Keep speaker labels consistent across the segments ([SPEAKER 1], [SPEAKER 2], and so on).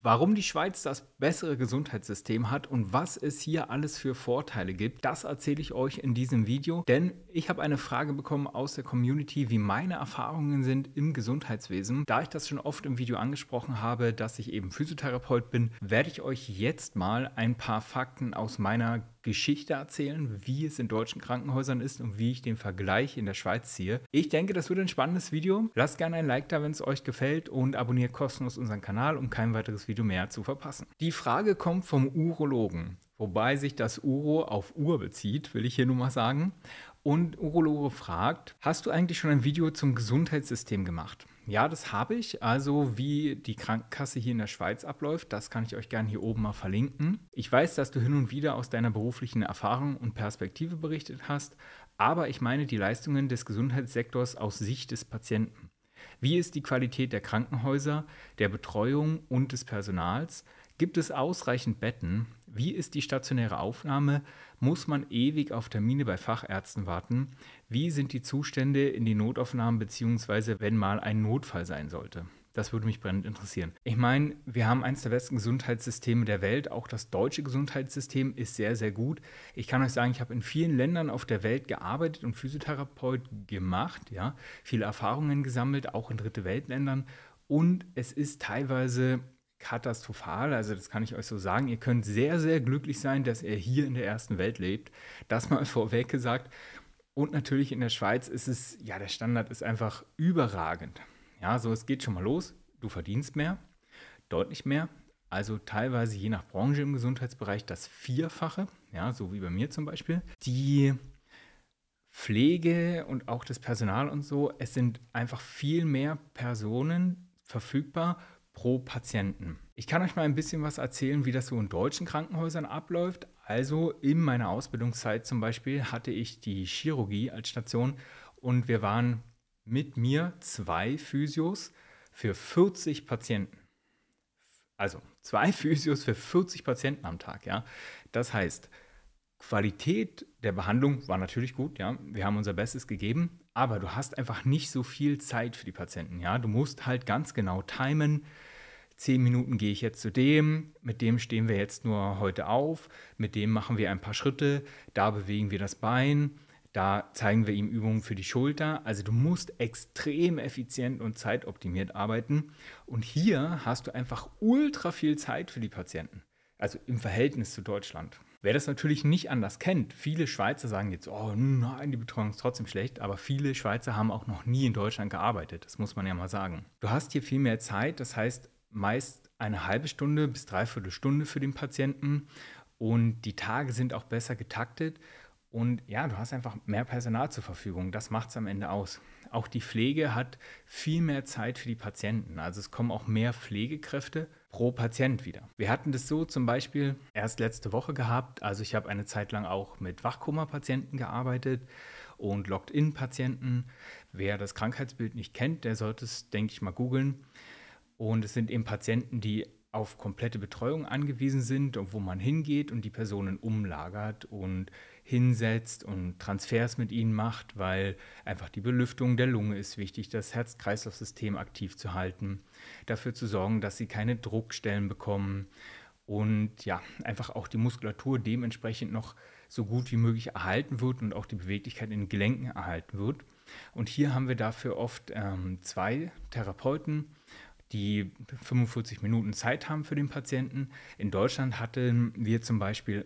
[SPEAKER 1] Warum die Schweiz das bessere Gesundheitssystem hat und was es hier alles für Vorteile gibt, das erzähle ich euch in diesem Video. Denn ich habe eine Frage bekommen aus der Community, wie meine Erfahrungen sind im Gesundheitswesen. Da ich das schon oft im Video angesprochen habe, dass ich eben Physiotherapeut bin, werde ich euch jetzt mal ein paar Fakten aus meiner Geschichte erzählen, wie es in deutschen Krankenhäusern ist und wie ich den Vergleich in der Schweiz ziehe. Ich denke, das wird ein spannendes Video. Lasst gerne ein Like da, wenn es euch gefällt und abonniert kostenlos unseren Kanal, um kein weiteres Video mehr zu verpassen. Die Frage kommt vom Urologen, wobei sich das Uro auf Uhr bezieht, will ich hier nur mal sagen. Und Urologe fragt, hast du eigentlich schon ein Video zum Gesundheitssystem gemacht? Ja, das habe ich. Also wie die Krankenkasse hier in der Schweiz abläuft, das kann ich euch gerne hier oben mal verlinken. Ich weiß, dass du hin und wieder aus deiner beruflichen Erfahrung und Perspektive berichtet hast, aber ich meine die Leistungen des Gesundheitssektors aus Sicht des Patienten. Wie ist die Qualität der Krankenhäuser, der Betreuung und des Personals? Gibt es ausreichend Betten? Wie ist die stationäre Aufnahme? Muss man ewig auf Termine bei Fachärzten warten? Wie sind die Zustände in den Notaufnahmen beziehungsweise wenn mal ein Notfall sein sollte? Das würde mich brennend interessieren. Ich meine, wir haben eines der besten Gesundheitssysteme der Welt. Auch das deutsche Gesundheitssystem ist sehr, sehr gut. Ich kann euch sagen, ich habe in vielen Ländern auf der Welt gearbeitet und Physiotherapeut gemacht, ja, viele Erfahrungen gesammelt, auch in dritte Weltländern. Und es ist teilweise katastrophal. Also das kann ich euch so sagen. Ihr könnt sehr, sehr glücklich sein, dass ihr hier in der ersten Welt lebt. Das mal vorweg gesagt. Und natürlich in der Schweiz ist es, ja, der Standard ist einfach überragend. Ja, so es geht schon mal los. Du verdienst mehr, deutlich mehr. Also teilweise je nach Branche im Gesundheitsbereich das Vierfache, ja, so wie bei mir zum Beispiel. Die Pflege und auch das Personal und so, es sind einfach viel mehr Personen verfügbar pro Patienten. Ich kann euch mal ein bisschen was erzählen, wie das so in deutschen Krankenhäusern abläuft. Also in meiner Ausbildungszeit zum Beispiel hatte ich die Chirurgie als Station und wir waren mit mir zwei Physios für 40 Patienten. Also zwei Physios für 40 Patienten am Tag, ja. Das heißt, Qualität der Behandlung war natürlich gut, ja. Wir haben unser Bestes gegeben, aber du hast einfach nicht so viel Zeit für die Patienten, ja. Du musst halt ganz genau timen, zehn Minuten gehe ich jetzt zu dem, mit dem stehen wir jetzt nur heute auf, mit dem machen wir ein paar Schritte, da bewegen wir das Bein, da zeigen wir ihm Übungen für die Schulter. Also du musst extrem effizient und zeitoptimiert arbeiten. Und hier hast du einfach ultra viel Zeit für die Patienten. Also im Verhältnis zu Deutschland. Wer das natürlich nicht anders kennt, viele Schweizer sagen jetzt, oh nein, die Betreuung ist trotzdem schlecht, aber viele Schweizer haben auch noch nie in Deutschland gearbeitet, das muss man ja mal sagen. Du hast hier viel mehr Zeit, das heißt, meist eine halbe Stunde bis dreiviertel Stunde für den Patienten und die Tage sind auch besser getaktet und ja, du hast einfach mehr Personal zur Verfügung. Das macht es am Ende aus. Auch die Pflege hat viel mehr Zeit für die Patienten. Also es kommen auch mehr Pflegekräfte pro Patient wieder. Wir hatten das so zum Beispiel erst letzte Woche gehabt. Also ich habe eine Zeit lang auch mit Wachkoma-Patienten gearbeitet und Locked-In-Patienten. Wer das Krankheitsbild nicht kennt, der sollte es, denke ich mal, googeln. Und es sind eben Patienten, die auf komplette Betreuung angewiesen sind und wo man hingeht und die Personen umlagert und hinsetzt und Transfers mit ihnen macht, weil einfach die Belüftung der Lunge ist wichtig, das Herz-Kreislauf-System aktiv zu halten, dafür zu sorgen, dass sie keine Druckstellen bekommen und ja, einfach auch die Muskulatur dementsprechend noch so gut wie möglich erhalten wird und auch die Beweglichkeit in den Gelenken erhalten wird. Und hier haben wir dafür oft ähm, zwei Therapeuten die 45 Minuten Zeit haben für den Patienten. In Deutschland hatten wir zum Beispiel,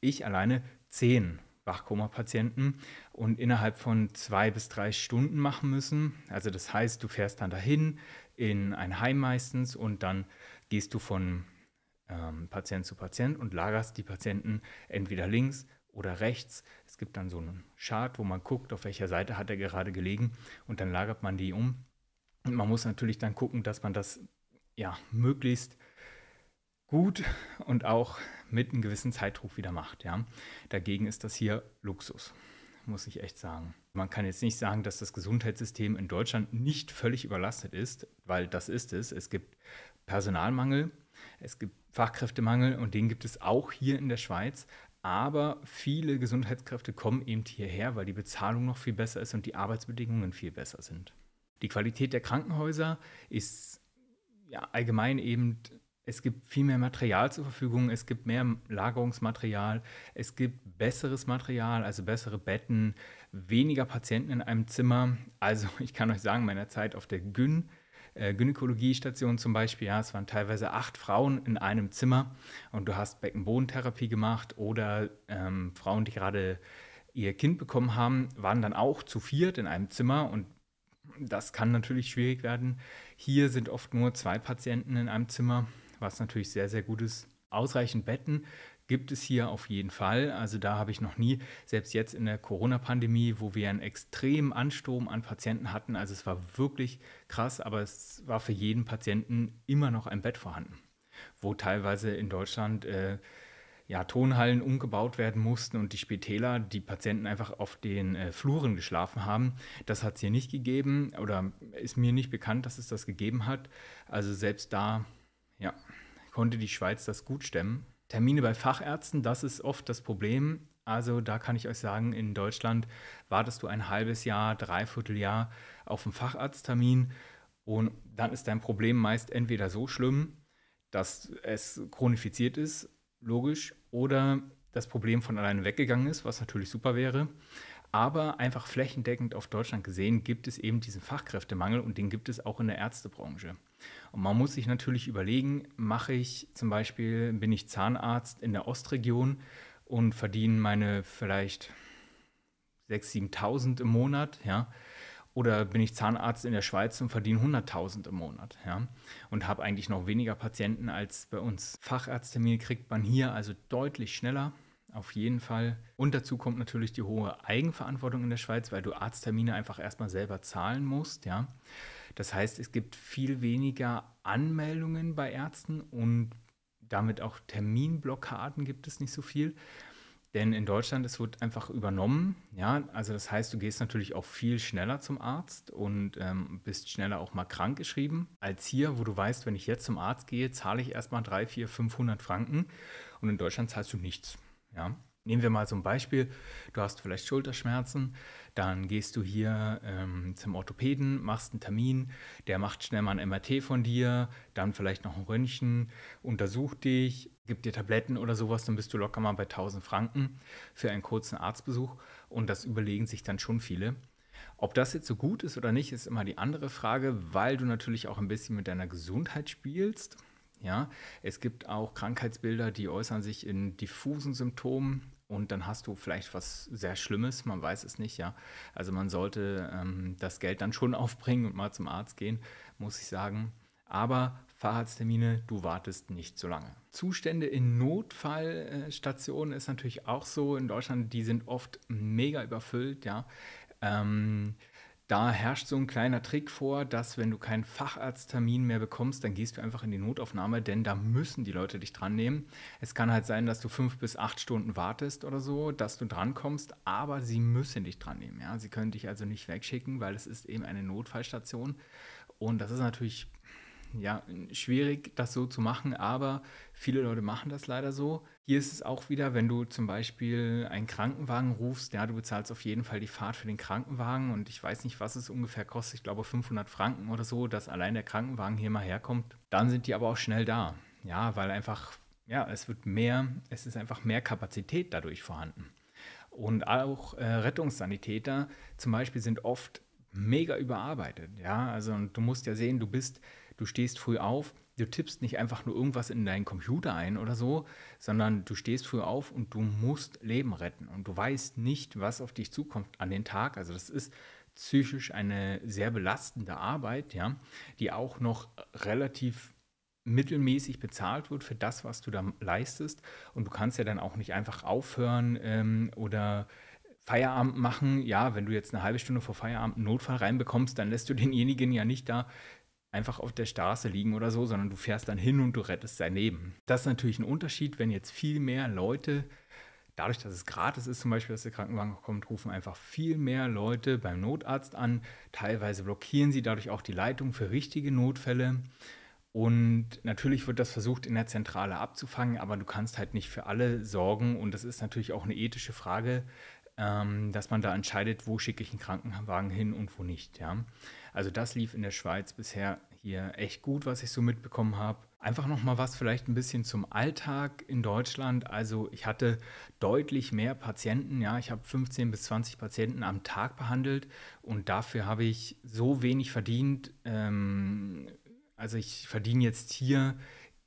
[SPEAKER 1] ich alleine, zehn Wachkoma-Patienten und innerhalb von zwei bis drei Stunden machen müssen. Also das heißt, du fährst dann dahin in ein Heim meistens und dann gehst du von ähm, Patient zu Patient und lagerst die Patienten entweder links oder rechts. Es gibt dann so einen Chart, wo man guckt, auf welcher Seite hat er gerade gelegen und dann lagert man die um und man muss natürlich dann gucken, dass man das ja möglichst gut und auch mit einem gewissen Zeitdruck wieder macht. Ja. Dagegen ist das hier Luxus, muss ich echt sagen. Man kann jetzt nicht sagen, dass das Gesundheitssystem in Deutschland nicht völlig überlastet ist, weil das ist es. Es gibt Personalmangel, es gibt Fachkräftemangel und den gibt es auch hier in der Schweiz. Aber viele Gesundheitskräfte kommen eben hierher, weil die Bezahlung noch viel besser ist und die Arbeitsbedingungen viel besser sind. Die Qualität der Krankenhäuser ist ja allgemein eben es gibt viel mehr Material zur Verfügung, es gibt mehr Lagerungsmaterial, es gibt besseres Material, also bessere Betten, weniger Patienten in einem Zimmer. Also ich kann euch sagen, meiner Zeit auf der Gyn, äh, Gynäkologiestation zum Beispiel, ja, es waren teilweise acht Frauen in einem Zimmer und du hast Beckenbodentherapie gemacht oder ähm, Frauen, die gerade ihr Kind bekommen haben, waren dann auch zu viert in einem Zimmer und das kann natürlich schwierig werden. Hier sind oft nur zwei Patienten in einem Zimmer was natürlich sehr, sehr gut ist. Ausreichend Betten gibt es hier auf jeden Fall. Also da habe ich noch nie, selbst jetzt in der Corona-Pandemie, wo wir einen extremen Ansturm an Patienten hatten, also es war wirklich krass, aber es war für jeden Patienten immer noch ein Bett vorhanden, wo teilweise in Deutschland äh, ja, Tonhallen umgebaut werden mussten und die Spitäler die Patienten einfach auf den äh, Fluren geschlafen haben. Das hat es hier nicht gegeben oder ist mir nicht bekannt, dass es das gegeben hat. Also selbst da ja, konnte die Schweiz das gut stemmen. Termine bei Fachärzten, das ist oft das Problem. Also da kann ich euch sagen, in Deutschland wartest du ein halbes Jahr, dreiviertel Jahr auf einen Facharzttermin und dann ist dein Problem meist entweder so schlimm, dass es chronifiziert ist, logisch, oder das Problem von alleine weggegangen ist, was natürlich super wäre. Aber einfach flächendeckend auf Deutschland gesehen gibt es eben diesen Fachkräftemangel und den gibt es auch in der Ärztebranche. Und man muss sich natürlich überlegen, mache ich zum Beispiel, bin ich Zahnarzt in der Ostregion und verdiene meine vielleicht 6.000, 7.000 im Monat, ja, oder bin ich Zahnarzt in der Schweiz und verdiene 100.000 im Monat, ja, und habe eigentlich noch weniger Patienten als bei uns. Fachärzttermine kriegt man hier also deutlich schneller auf jeden Fall. Und dazu kommt natürlich die hohe Eigenverantwortung in der Schweiz, weil du Arzttermine einfach erstmal selber zahlen musst, ja. Das heißt, es gibt viel weniger Anmeldungen bei Ärzten und damit auch Terminblockaden gibt es nicht so viel. Denn in Deutschland, es wird einfach übernommen. Ja, also das heißt, du gehst natürlich auch viel schneller zum Arzt und ähm, bist schneller auch mal krank geschrieben, als hier, wo du weißt, wenn ich jetzt zum Arzt gehe, zahle ich erstmal 3, 4, 500 Franken und in Deutschland zahlst du nichts. Ja? Nehmen wir mal ein Beispiel. Du hast vielleicht Schulterschmerzen, dann gehst du hier ähm, zum Orthopäden, machst einen Termin, der macht schnell mal ein MRT von dir, dann vielleicht noch ein Röntgen, untersucht dich, gibt dir Tabletten oder sowas, dann bist du locker mal bei 1000 Franken für einen kurzen Arztbesuch und das überlegen sich dann schon viele. Ob das jetzt so gut ist oder nicht, ist immer die andere Frage, weil du natürlich auch ein bisschen mit deiner Gesundheit spielst. Ja, es gibt auch Krankheitsbilder, die äußern sich in diffusen Symptomen und dann hast du vielleicht was sehr Schlimmes, man weiß es nicht, ja. Also man sollte ähm, das Geld dann schon aufbringen und mal zum Arzt gehen, muss ich sagen. Aber Fahrradstermine, du wartest nicht so lange. Zustände in Notfallstationen ist natürlich auch so in Deutschland, die sind oft mega überfüllt, ja. Ähm, da herrscht so ein kleiner Trick vor, dass wenn du keinen Facharzttermin mehr bekommst, dann gehst du einfach in die Notaufnahme, denn da müssen die Leute dich dran nehmen. Es kann halt sein, dass du fünf bis acht Stunden wartest oder so, dass du drankommst, aber sie müssen dich dran nehmen. Ja? Sie können dich also nicht wegschicken, weil es ist eben eine Notfallstation. Und das ist natürlich ja, schwierig, das so zu machen, aber viele Leute machen das leider so. Hier ist es auch wieder, wenn du zum Beispiel einen Krankenwagen rufst, ja, du bezahlst auf jeden Fall die Fahrt für den Krankenwagen und ich weiß nicht, was es ungefähr kostet, ich glaube 500 Franken oder so, dass allein der Krankenwagen hier mal herkommt. Dann sind die aber auch schnell da, ja, weil einfach, ja, es wird mehr, es ist einfach mehr Kapazität dadurch vorhanden. Und auch äh, Rettungssanitäter zum Beispiel sind oft mega überarbeitet, ja, also und du musst ja sehen, du bist du stehst früh auf, du tippst nicht einfach nur irgendwas in deinen Computer ein oder so, sondern du stehst früh auf und du musst Leben retten und du weißt nicht, was auf dich zukommt an den Tag. Also das ist psychisch eine sehr belastende Arbeit, ja, die auch noch relativ mittelmäßig bezahlt wird für das, was du da leistest. Und du kannst ja dann auch nicht einfach aufhören ähm, oder Feierabend machen. Ja, wenn du jetzt eine halbe Stunde vor Feierabend einen Notfall reinbekommst, dann lässt du denjenigen ja nicht da einfach auf der Straße liegen oder so, sondern du fährst dann hin und du rettest sein Leben. Das ist natürlich ein Unterschied, wenn jetzt viel mehr Leute, dadurch, dass es gratis ist, zum Beispiel, dass der Krankenwagen kommt, rufen einfach viel mehr Leute beim Notarzt an. Teilweise blockieren sie dadurch auch die Leitung für richtige Notfälle. Und natürlich wird das versucht in der Zentrale abzufangen, aber du kannst halt nicht für alle sorgen. Und das ist natürlich auch eine ethische Frage, ähm, dass man da entscheidet, wo schicke ich einen Krankenwagen hin und wo nicht. Ja? Also das lief in der Schweiz bisher hier echt gut, was ich so mitbekommen habe. Einfach nochmal was vielleicht ein bisschen zum Alltag in Deutschland. Also ich hatte deutlich mehr Patienten. Ja, ich habe 15 bis 20 Patienten am Tag behandelt und dafür habe ich so wenig verdient. Ähm, also ich verdiene jetzt hier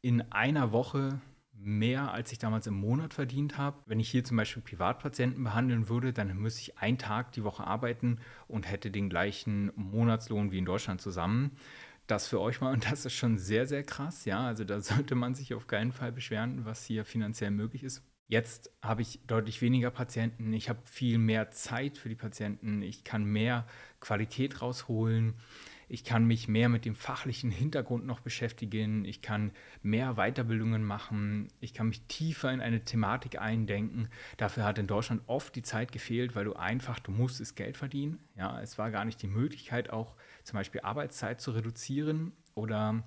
[SPEAKER 1] in einer Woche mehr, als ich damals im Monat verdient habe. Wenn ich hier zum Beispiel Privatpatienten behandeln würde, dann müsste ich einen Tag die Woche arbeiten und hätte den gleichen Monatslohn wie in Deutschland zusammen. Das für euch mal, und das ist schon sehr, sehr krass, ja. Also da sollte man sich auf keinen Fall beschweren, was hier finanziell möglich ist. Jetzt habe ich deutlich weniger Patienten, ich habe viel mehr Zeit für die Patienten, ich kann mehr Qualität rausholen. Ich kann mich mehr mit dem fachlichen Hintergrund noch beschäftigen. Ich kann mehr Weiterbildungen machen. Ich kann mich tiefer in eine Thematik eindenken. Dafür hat in Deutschland oft die Zeit gefehlt, weil du einfach, du musstest Geld verdienen. Ja, es war gar nicht die Möglichkeit, auch zum Beispiel Arbeitszeit zu reduzieren oder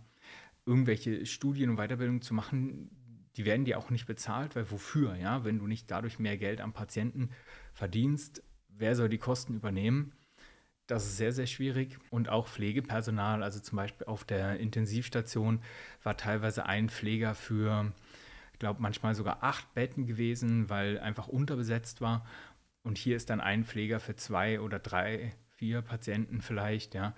[SPEAKER 1] irgendwelche Studien und Weiterbildungen zu machen, die werden dir auch nicht bezahlt, weil wofür, ja, wenn du nicht dadurch mehr Geld am Patienten verdienst, wer soll die Kosten übernehmen? Das ist sehr, sehr schwierig. Und auch Pflegepersonal, also zum Beispiel auf der Intensivstation war teilweise ein Pfleger für, ich glaube, manchmal sogar acht Betten gewesen, weil einfach unterbesetzt war. Und hier ist dann ein Pfleger für zwei oder drei, vier Patienten vielleicht, ja.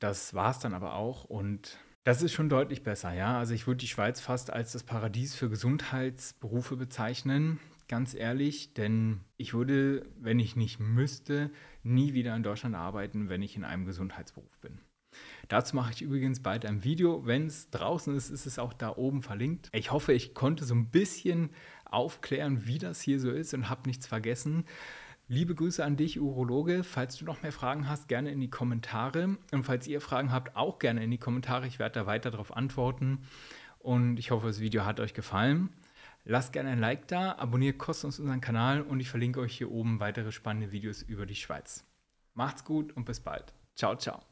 [SPEAKER 1] Das war es dann aber auch. Und das ist schon deutlich besser, ja. Also ich würde die Schweiz fast als das Paradies für Gesundheitsberufe bezeichnen ganz ehrlich, denn ich würde, wenn ich nicht müsste, nie wieder in Deutschland arbeiten, wenn ich in einem Gesundheitsberuf bin. Dazu mache ich übrigens bald ein Video. Wenn es draußen ist, ist es auch da oben verlinkt. Ich hoffe, ich konnte so ein bisschen aufklären, wie das hier so ist und habe nichts vergessen. Liebe Grüße an dich, Urologe. Falls du noch mehr Fragen hast, gerne in die Kommentare. Und falls ihr Fragen habt, auch gerne in die Kommentare. Ich werde da weiter darauf antworten. Und ich hoffe, das Video hat euch gefallen. Lasst gerne ein Like da, abonniert kostenlos unseren Kanal und ich verlinke euch hier oben weitere spannende Videos über die Schweiz. Macht's gut und bis bald. Ciao, ciao.